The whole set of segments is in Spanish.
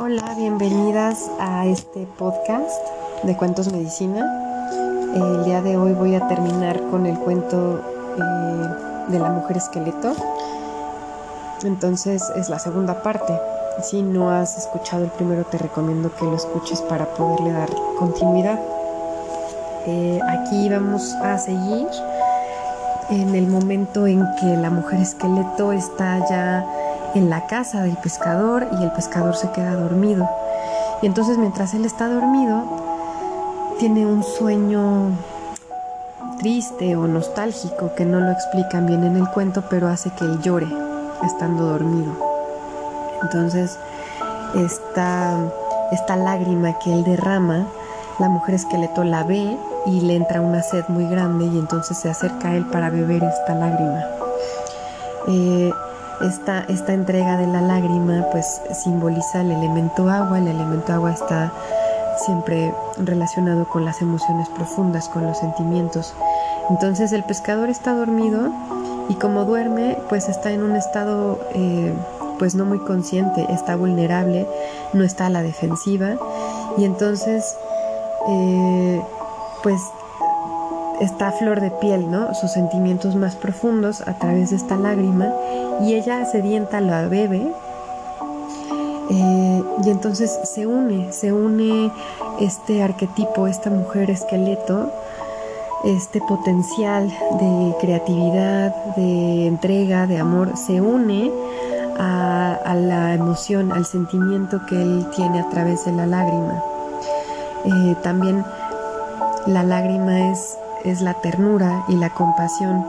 Hola, bienvenidas a este podcast de Cuentos Medicina. El día de hoy voy a terminar con el cuento eh, de la mujer esqueleto. Entonces es la segunda parte. Si no has escuchado el primero, te recomiendo que lo escuches para poderle dar continuidad. Eh, aquí vamos a seguir en el momento en que la mujer esqueleto está ya en la casa del pescador y el pescador se queda dormido. Y entonces mientras él está dormido, tiene un sueño triste o nostálgico que no lo explican bien en el cuento, pero hace que él llore estando dormido. Entonces, esta, esta lágrima que él derrama, la mujer esqueleto la ve y le entra una sed muy grande y entonces se acerca a él para beber esta lágrima. Eh, esta, esta entrega de la lágrima pues simboliza el elemento agua, el elemento agua está siempre relacionado con las emociones profundas, con los sentimientos. Entonces el pescador está dormido y como duerme pues está en un estado eh, pues no muy consciente, está vulnerable, no está a la defensiva y entonces eh, pues está a flor de piel, ¿no? Sus sentimientos más profundos a través de esta lágrima y ella sedienta la bebe eh, y entonces se une, se une este arquetipo, esta mujer esqueleto, este potencial de creatividad, de entrega, de amor, se une a, la emoción, al sentimiento que él tiene a través de la lágrima. Eh, también la lágrima es, es la ternura y la compasión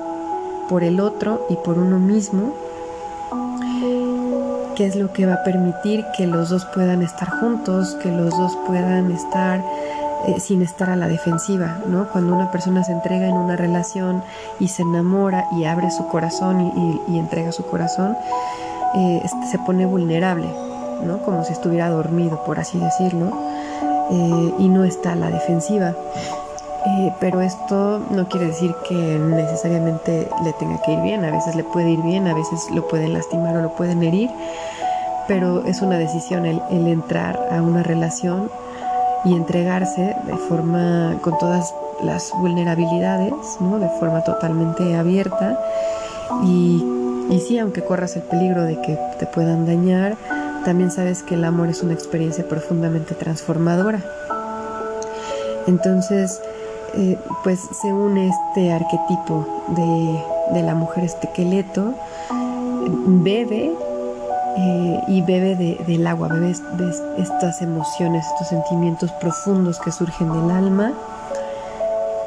por el otro y por uno mismo, que es lo que va a permitir que los dos puedan estar juntos, que los dos puedan estar eh, sin estar a la defensiva, ¿no? Cuando una persona se entrega en una relación y se enamora y abre su corazón y, entrega su corazón, eh, este, se pone vulnerable, ¿no? Como si estuviera dormido, por así decirlo, eh, y no está a la defensiva. Eh, pero esto no quiere decir que necesariamente le tenga que ir bien, a veces le puede ir bien, a veces lo pueden lastimar o lo pueden herir, pero es una decisión el, entrar a una relación y entregarse de forma con todas las vulnerabilidades, ¿no? de forma totalmente abierta y, y sí, aunque corras el peligro de que te puedan dañar, también sabes que el amor es una experiencia profundamente transformadora. Entonces, pues se une este arquetipo de, la mujer esqueleto, bebe eh, y bebe del agua, bebe de estas emociones, estos sentimientos profundos que surgen del alma.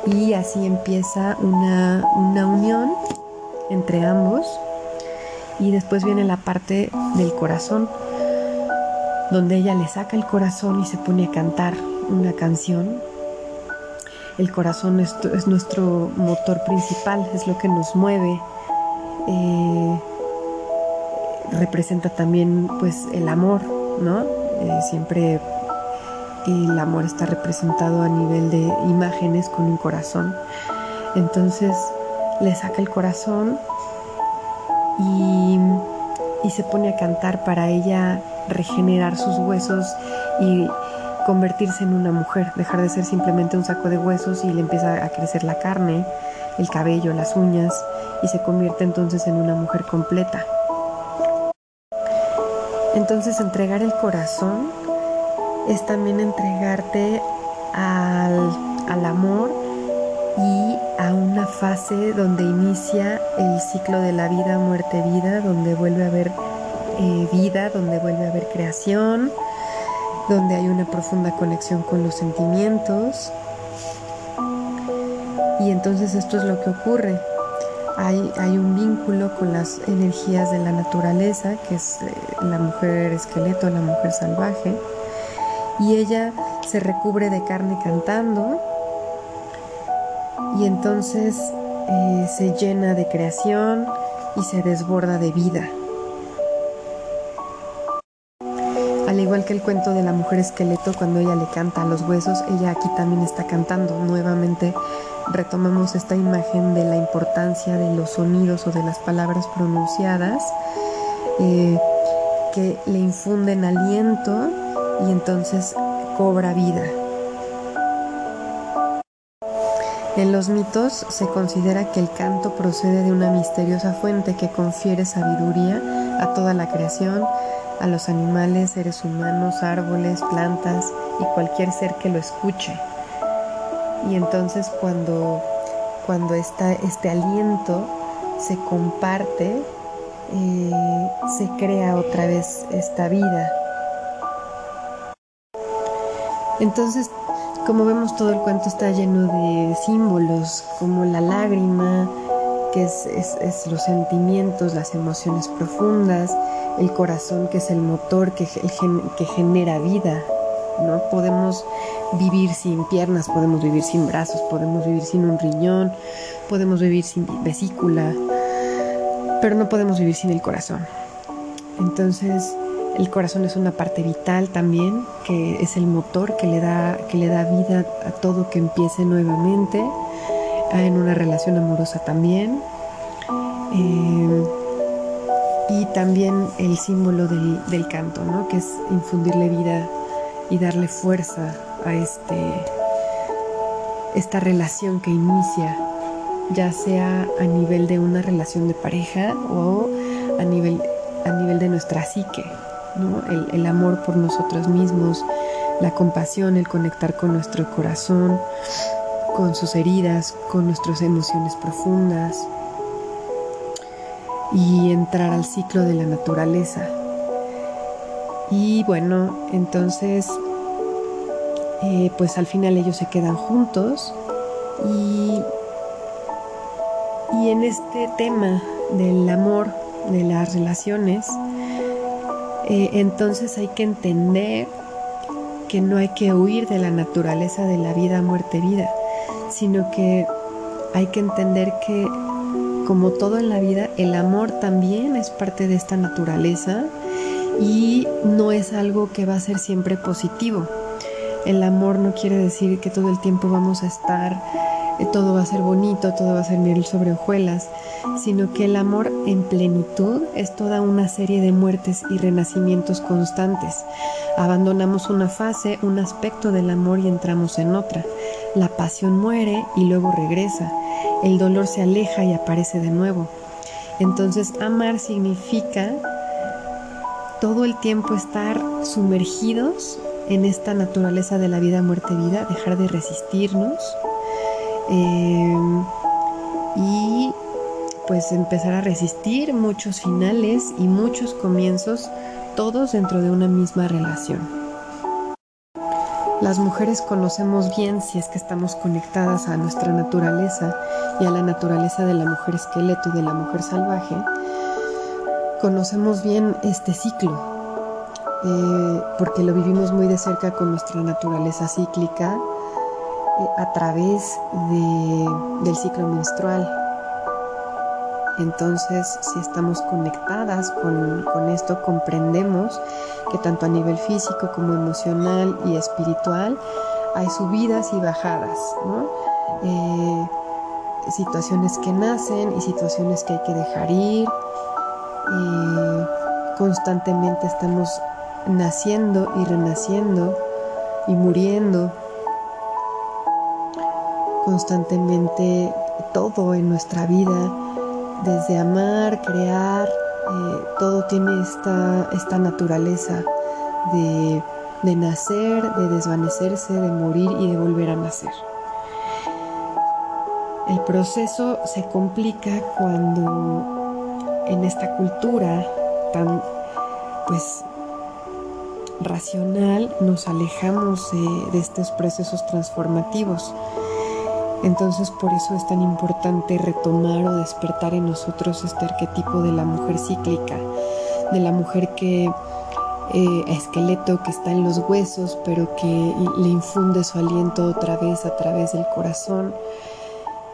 Y así empieza una, una unión entre ambos. Y después viene la parte del corazón donde ella le saca el corazón y se pone a cantar una canción el corazón es, nuestro motor principal, es lo que nos mueve. Eh, representa también pues el amor, ¿no? Eh, siempre el amor está representado a nivel de imágenes con un corazón. Entonces le saca el corazón y, y se pone a cantar para ella regenerar sus huesos y convertirse en una mujer, dejar de ser simplemente un saco de huesos y le empieza a crecer la carne, el cabello, las uñas y se convierte entonces en una mujer completa. Entonces entregar el corazón es también entregarte al, amor y a una fase donde inicia el ciclo de la vida, muerte, vida, donde vuelve a haber eh, vida, donde vuelve a haber creación, donde hay una profunda conexión con los sentimientos. Y entonces esto es lo que ocurre. Hay, hay un vínculo con las energías de la naturaleza, que es eh, la mujer esqueleto, la mujer salvaje, y ella se recubre de carne cantando, y entonces eh, se llena de creación y se desborda de vida. Igual que el cuento de la mujer esqueleto, cuando ella le canta a los huesos, ella aquí también está cantando. Nuevamente retomamos esta imagen de la importancia de los sonidos o de las palabras pronunciadas. Eh, que le infunden aliento y entonces cobra vida. En los mitos se considera que el canto procede de una misteriosa fuente que confiere sabiduría a toda la creación, a los animales, seres humanos, árboles, plantas y cualquier ser que lo escuche. Y entonces cuando, cuando este aliento se comparte, eh, se crea otra vez esta vida. Entonces, como vemos, todo el cuento está lleno de símbolos, como la lágrima, que es, los sentimientos, las emociones profundas, el corazón, que es el motor que, que genera vida. ¿no? Podemos vivir sin piernas, podemos vivir sin brazos, podemos vivir sin un riñón, podemos vivir sin vesícula, pero no podemos vivir sin el corazón. Entonces, el corazón es una parte vital también, que es el motor que le da, que le da vida a todo que empiece nuevamente, en una relación amorosa también. Eh, y también el símbolo del, canto, ¿no? que es infundirle vida y darle fuerza a este, esta relación que inicia ya sea a nivel de una relación de pareja o a nivel, a nivel de nuestra psique, el, amor por nosotros mismos, la compasión, el conectar con nuestro corazón, con sus heridas, con nuestras emociones profundas y entrar al ciclo de la naturaleza. Y bueno, entonces, eh, pues al final ellos se quedan juntos y y en este tema del amor, de las relaciones, eh, entonces hay que entender que no hay que huir de la naturaleza de la vida, muerte, vida, sino que hay que entender que como todo en la vida, el amor también es parte de esta naturaleza y no es algo que va a ser siempre positivo. El amor no quiere decir que todo el tiempo vamos a estar todo va a ser bonito, todo va a ser miel sobre hojuelas, sino que el amor en plenitud es toda una serie de muertes y renacimientos constantes. Abandonamos una fase, un aspecto del amor y entramos en otra. La pasión muere y luego regresa. El dolor se aleja y aparece de nuevo. Entonces amar significa todo el tiempo estar sumergidos en esta naturaleza de la vida, muerte, vida, dejar de resistirnos, Em, y pues empezar a resistir muchos finales y muchos comienzos, todos dentro de una misma relación. Las mujeres conocemos bien si es que estamos conectadas a nuestra naturaleza y a la naturaleza de la mujer esqueleto y de la mujer salvaje. Conocemos bien este ciclo, eh, porque lo vivimos muy de cerca con nuestra naturaleza cíclica a través del ciclo menstrual. Entonces, si estamos conectadas con, esto, comprendemos que tanto a nivel físico como emocional y espiritual hay subidas y bajadas, eh, situaciones que nacen y situaciones que hay que dejar ir. Eh, constantemente estamos naciendo y renaciendo y muriendo constantemente todo en nuestra vida, desde amar, crear, eh, todo tiene esta, esta naturaleza de, de nacer, de desvanecerse, de morir y de volver a nacer. El proceso se complica cuando en esta cultura tan pues racional nos alejamos de, de estos procesos transformativos entonces por eso es tan importante retomar o despertar en nosotros este arquetipo de la mujer cíclica, de la mujer que eh, esqueleto que está en los huesos, pero que le infunde su aliento otra vez a través del corazón,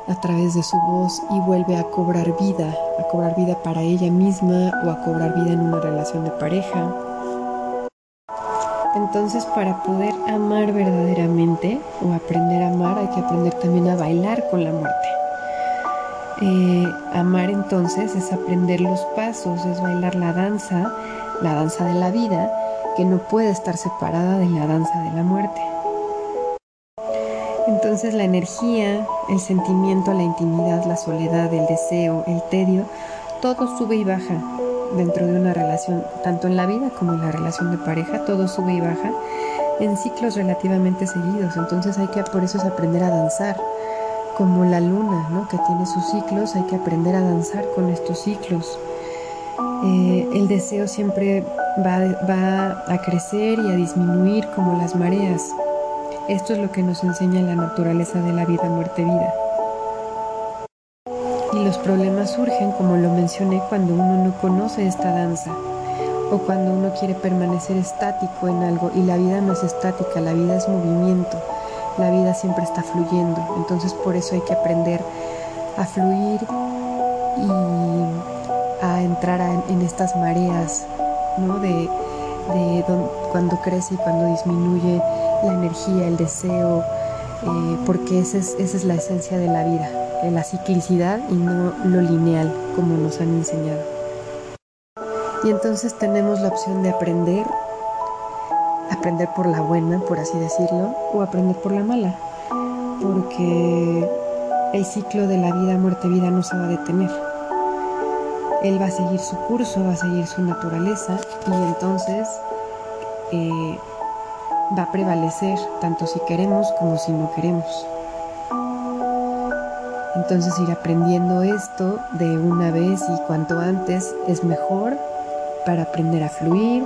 a través de su voz y vuelve a cobrar vida, a cobrar vida para ella misma o a cobrar vida en una relación de pareja entonces para poder amar verdaderamente o aprender a amar hay que aprender también a bailar con la muerte. Eh, amar entonces es aprender los pasos, es bailar la danza la danza de la vida, que no puede estar separada de la danza de la muerte. Entonces la energía, el sentimiento, la intimidad, la soledad, el deseo, el tedio, todo sube y baja dentro de una relación, tanto en la vida como en la relación de pareja, todo sube y baja en ciclos relativamente seguidos. Entonces hay que por eso es aprender a danzar, como la luna, ¿no? que tiene sus ciclos, hay que aprender a danzar con estos ciclos. Eh, el deseo siempre va, va a crecer y a disminuir como las mareas. Esto es lo que nos enseña la naturaleza de la vida, muerte, vida. Los problemas surgen, como lo mencioné, cuando uno no conoce esta danza o cuando uno quiere permanecer estático en algo y la vida no es estática, la vida es movimiento, la vida siempre está fluyendo. Entonces por eso hay que aprender a fluir y a entrar en estas mareas, ¿no? De, cuando crece y cuando disminuye la energía, el deseo, eh, porque esa es, esa es la esencia de la vida, la ciclicidad y no lo lineal como nos han enseñado. Y entonces tenemos la opción de aprender, aprender por la buena, por así decirlo, o aprender por la mala, porque el ciclo de la vida, muerte, vida no se va a detener. Él va a seguir su curso, va a seguir su naturaleza y entonces eh, va a prevalecer tanto si queremos como si no queremos. Entonces ir aprendiendo esto de una vez y cuanto antes es mejor para aprender a fluir.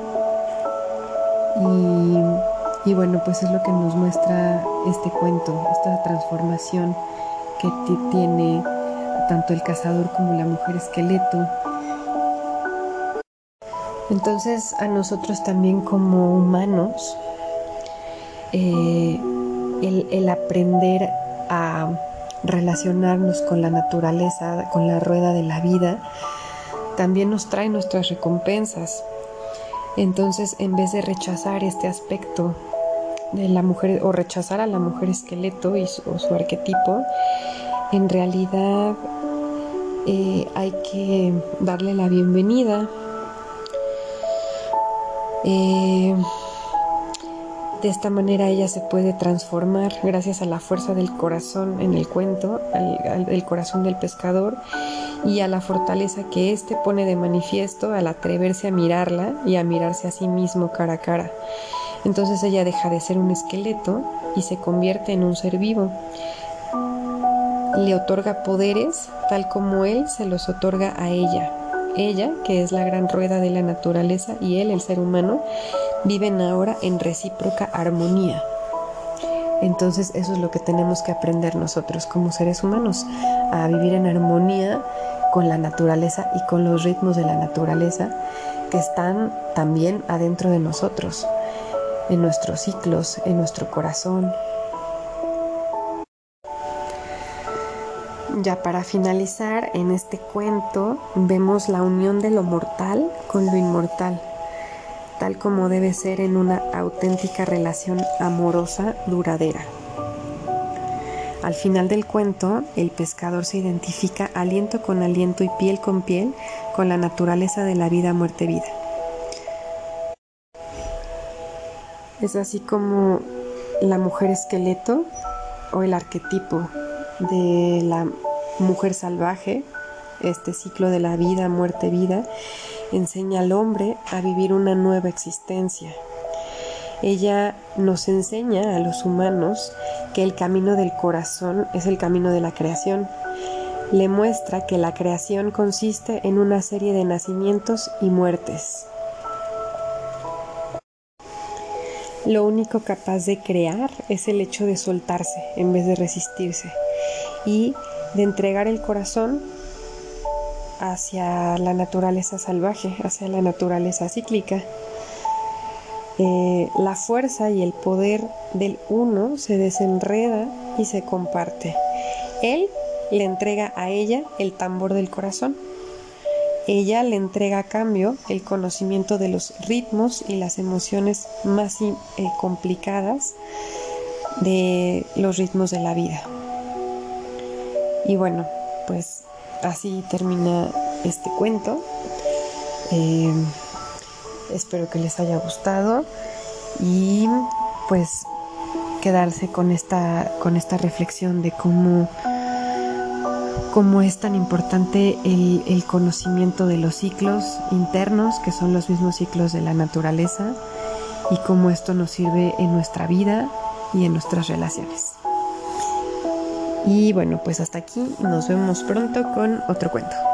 Y, bueno, pues es lo que nos muestra este cuento, esta transformación que tiene tanto el cazador como la mujer esqueleto. Entonces a nosotros también como humanos, eh, el aprender a relacionarnos con la naturaleza, con la rueda de la vida, también nos trae nuestras recompensas. Entonces, en vez de rechazar este aspecto de la mujer o rechazar a la mujer esqueleto y su, arquetipo, en realidad eh, hay que darle la bienvenida. Eh, de esta manera ella se puede transformar gracias a la fuerza del corazón en el cuento, al, corazón del pescador y a la fortaleza que éste pone de manifiesto al atreverse a mirarla y a mirarse a sí mismo cara a cara. Entonces ella deja de ser un esqueleto y se convierte en un ser vivo. Le otorga poderes tal como él se los otorga a ella. Ella, que es la gran rueda de la naturaleza, y él, el ser humano, viven ahora en recíproca armonía. Entonces eso es lo que tenemos que aprender nosotros como seres humanos, a vivir en armonía con la naturaleza y con los ritmos de la naturaleza que están también adentro de nosotros, en nuestros ciclos, en nuestro corazón. Ya para finalizar, en este cuento vemos la unión de lo mortal con lo inmortal tal como debe ser en una auténtica relación amorosa duradera. Al final del cuento, el pescador se identifica aliento con aliento y piel con piel con la naturaleza de la vida, muerte, vida. Es así como la mujer esqueleto o el arquetipo de la mujer salvaje, este ciclo de la vida, muerte, vida, enseña al hombre a vivir una nueva existencia. Ella nos enseña a los humanos que el camino del corazón es el camino de la creación. Le muestra que la creación consiste en una serie de nacimientos y muertes. Lo único capaz de crear es el hecho de soltarse en vez de resistirse y de entregar el corazón hacia la naturaleza salvaje, hacia la naturaleza cíclica. Eh, la fuerza y el poder del uno se desenreda y se comparte. Él le entrega a ella el tambor del corazón. Ella le entrega a cambio el conocimiento de los ritmos y las emociones más eh, complicadas de los ritmos de la vida. Y bueno, pues Así termina este cuento. Eh, Espero que les haya gustado y pues quedarse con esta, con esta reflexión de cómo, cómo es tan importante el, el conocimiento de los ciclos internos, que son los mismos ciclos de la naturaleza, y cómo esto nos sirve en nuestra vida y en nuestras relaciones. Y bueno, pues hasta aquí nos vemos pronto con otro cuento.